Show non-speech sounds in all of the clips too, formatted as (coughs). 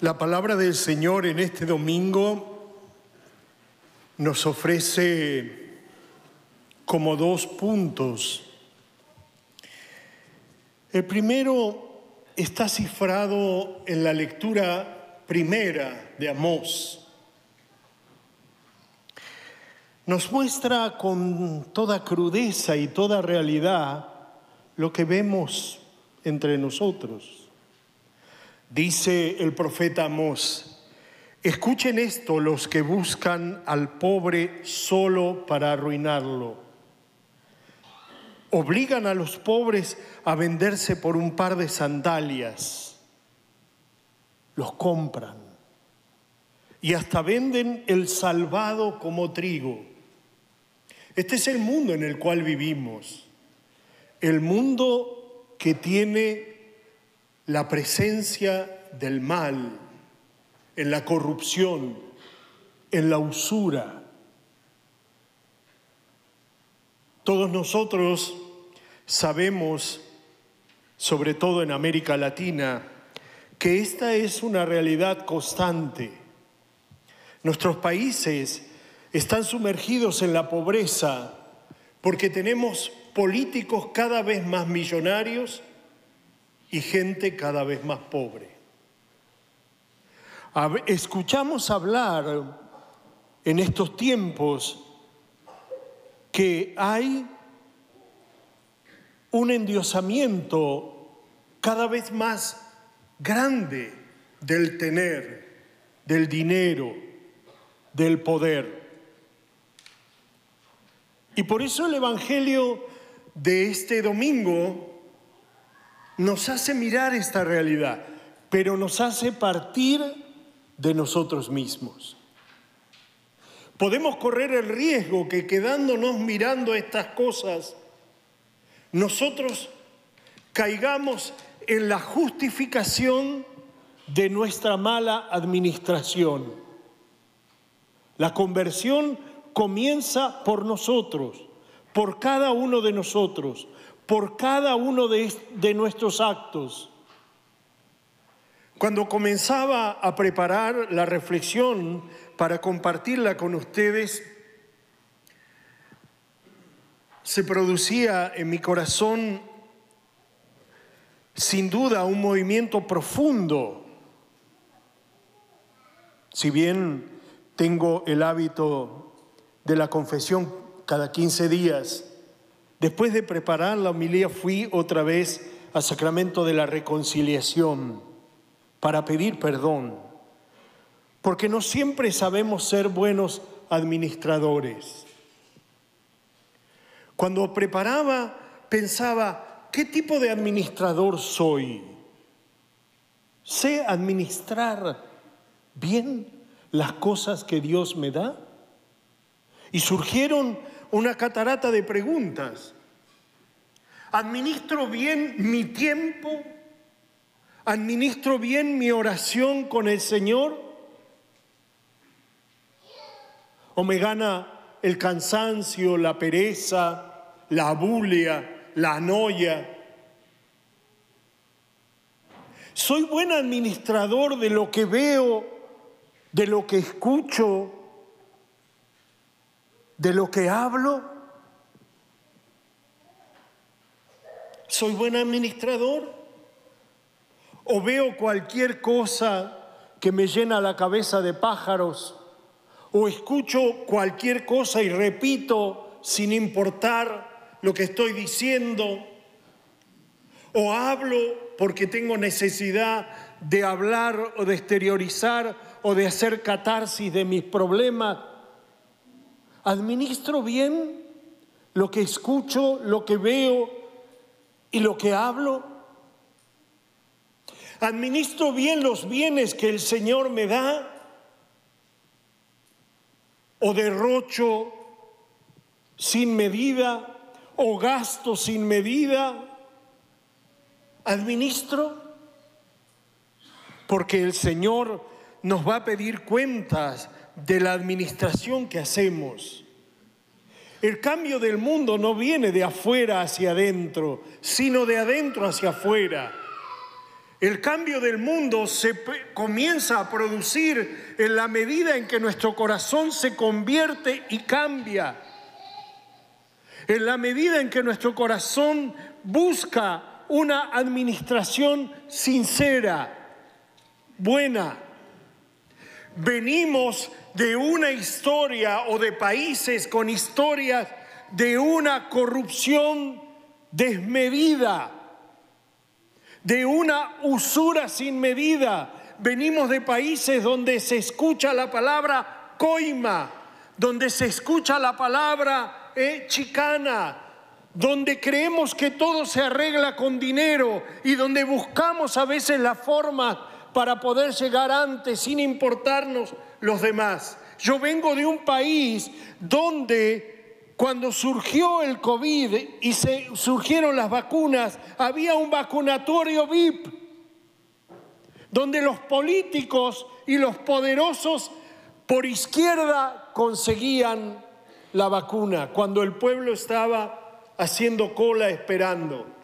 La palabra del Señor en este domingo nos ofrece como dos puntos. El primero está cifrado en la lectura primera de Amós. Nos muestra con toda crudeza y toda realidad lo que vemos entre nosotros. Dice el profeta Amós, escuchen esto los que buscan al pobre solo para arruinarlo. Obligan a los pobres a venderse por un par de sandalias. Los compran. Y hasta venden el salvado como trigo. Este es el mundo en el cual vivimos. El mundo que tiene la presencia del mal, en la corrupción, en la usura. Todos nosotros sabemos, sobre todo en América Latina, que esta es una realidad constante. Nuestros países están sumergidos en la pobreza porque tenemos políticos cada vez más millonarios y gente cada vez más pobre. Escuchamos hablar en estos tiempos que hay un endiosamiento cada vez más grande del tener, del dinero, del poder. Y por eso el Evangelio de este domingo nos hace mirar esta realidad, pero nos hace partir de nosotros mismos. Podemos correr el riesgo que quedándonos mirando estas cosas, nosotros caigamos en la justificación de nuestra mala administración. La conversión comienza por nosotros, por cada uno de nosotros por cada uno de, nuestros actos. Cuando comenzaba a preparar la reflexión para compartirla con ustedes, se producía en mi corazón sin duda un movimiento profundo. Si bien tengo el hábito de la confesión cada 15 días, Después de preparar la homilía fui otra vez al sacramento de la reconciliación para pedir perdón, porque no siempre sabemos ser buenos administradores. Cuando preparaba pensaba, ¿qué tipo de administrador soy? ¿Sé administrar bien las cosas que Dios me da? Y surgieron una catarata de preguntas. ¿Administro bien mi tiempo? ¿Administro bien mi oración con el Señor? ¿O me gana el cansancio, la pereza, la bulia, la noia? ¿Soy buen administrador de lo que veo, de lo que escucho, de lo que hablo? ¿Soy buen administrador? ¿O veo cualquier cosa que me llena la cabeza de pájaros? ¿O escucho cualquier cosa y repito sin importar lo que estoy diciendo? ¿O hablo porque tengo necesidad de hablar o de exteriorizar o de hacer catarsis de mis problemas? ¿Administro bien lo que escucho, lo que veo y lo que hablo? ¿Administro bien los bienes que el Señor me da? ¿O derrocho sin medida? ¿O gasto sin medida? ¿Administro? Porque el Señor nos va a pedir cuentas de la administración que hacemos. El cambio del mundo no viene de afuera hacia adentro, sino de adentro hacia afuera. El cambio del mundo se comienza a producir en la medida en que nuestro corazón se convierte y cambia. En la medida en que nuestro corazón busca una administración sincera, buena. Venimos de una historia o de países con historias de una corrupción desmedida de una usura sin medida. Venimos de países donde se escucha la palabra coima, donde se escucha la palabra eh, chicana, donde creemos que todo se arregla con dinero y donde buscamos a veces la forma para poder llegar antes sin importarnos los demás. Yo vengo de un país donde cuando surgió el COVID y se surgieron las vacunas, había un vacunatorio VIP, donde los políticos y los poderosos por izquierda conseguían la vacuna, cuando el pueblo estaba haciendo cola esperando.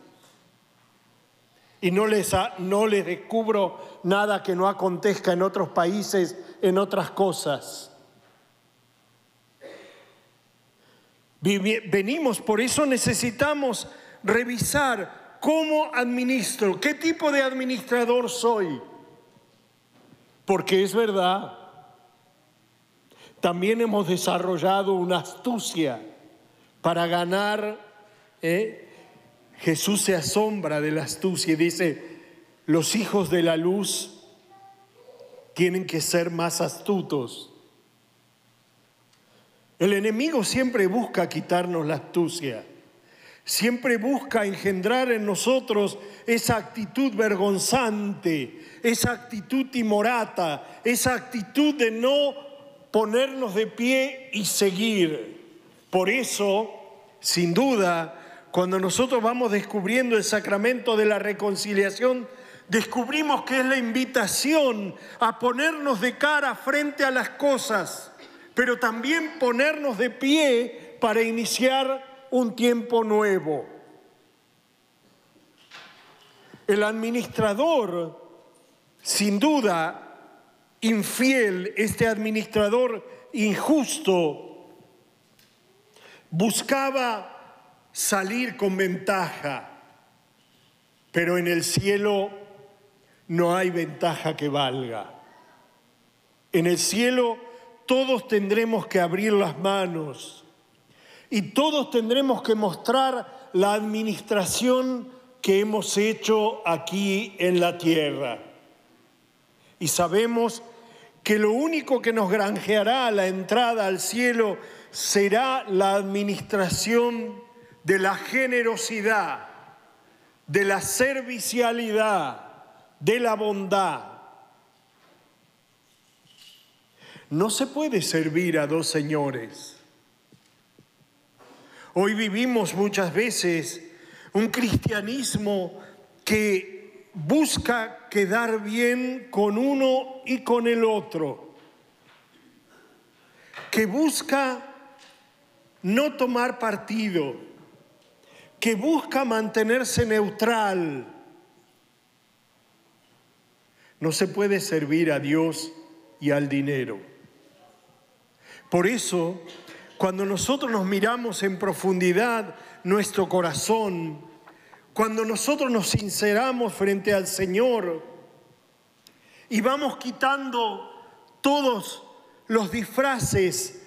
Y no les, no les descubro nada que no acontezca en otros países, en otras cosas. Venimos, por eso necesitamos revisar cómo administro, qué tipo de administrador soy. Porque es verdad, también hemos desarrollado una astucia para ganar. ¿eh? Jesús se asombra de la astucia y dice, los hijos de la luz tienen que ser más astutos el enemigo siempre busca quitarnos la astucia, siempre busca engendrar en nosotros esa actitud vergonzante, esa actitud timorata, esa actitud de no ponernos de pie y seguir. Por eso, sin duda, cuando nosotros vamos descubriendo el sacramento de la reconciliación, descubrimos que es la invitación a ponernos de cara frente a las cosas pero también ponernos de pie para iniciar un tiempo nuevo. El administrador, sin duda, infiel, este administrador injusto, buscaba salir con ventaja, pero en el cielo no hay ventaja que valga. En el cielo todos tendremos que abrir las manos y todos tendremos que mostrar la administración que hemos hecho aquí en la tierra. Y sabemos que lo único que nos granjeará la entrada al cielo será la administración de la generosidad, de la servicialidad, de la bondad. No se puede servir a dos señores. Hoy vivimos muchas veces un cristianismo que busca quedar bien con uno y con el otro, que busca no tomar partido, que busca mantenerse neutral. No se puede servir a Dios y al dinero. Por eso, cuando nosotros nos miramos en profundidad nuestro corazón, cuando nosotros nos sinceramos frente al Señor y vamos quitando todos los disfraces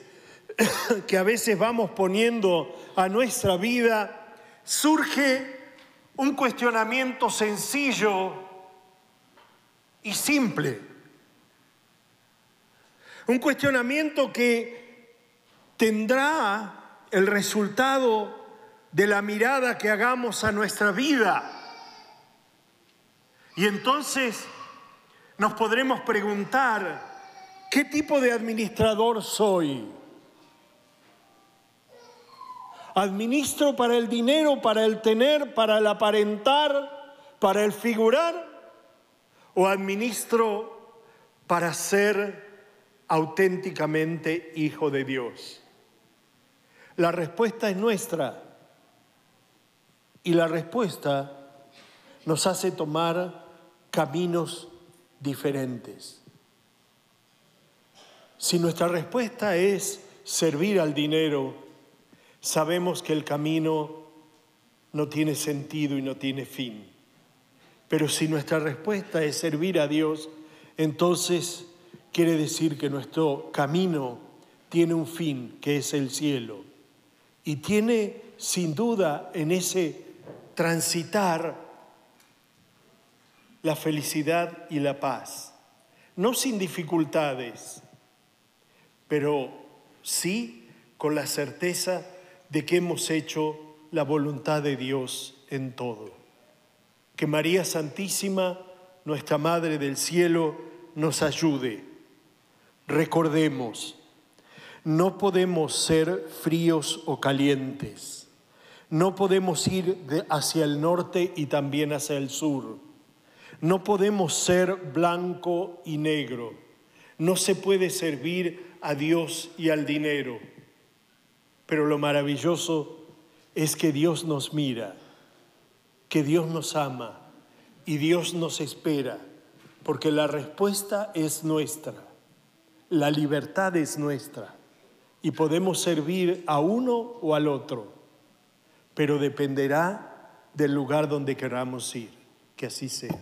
(coughs) que a veces vamos poniendo a nuestra vida, surge un cuestionamiento sencillo y simple. Un cuestionamiento que tendrá el resultado de la mirada que hagamos a nuestra vida. Y entonces nos podremos preguntar, ¿qué tipo de administrador soy? ¿Administro para el dinero, para el tener, para el aparentar, para el figurar? ¿O administro para ser auténticamente hijo de Dios? La respuesta es nuestra y la respuesta nos hace tomar caminos diferentes. Si nuestra respuesta es servir al dinero, sabemos que el camino no tiene sentido y no tiene fin. Pero si nuestra respuesta es servir a Dios, entonces quiere decir que nuestro camino tiene un fin, que es el cielo. Y tiene sin duda en ese transitar la felicidad y la paz. No sin dificultades, pero sí con la certeza de que hemos hecho la voluntad de Dios en todo. Que María Santísima, nuestra Madre del Cielo, nos ayude. Recordemos, no podemos ser fríos o calientes. No podemos ir hacia el norte y también hacia el sur. No podemos ser blanco y negro. No se puede servir a Dios y al dinero. Pero lo maravilloso es que Dios nos mira, que Dios nos ama y Dios nos espera, porque la respuesta es nuestra, la libertad es nuestra y podemos servir a uno o al otro, pero dependerá del lugar donde queramos ir, que así sea.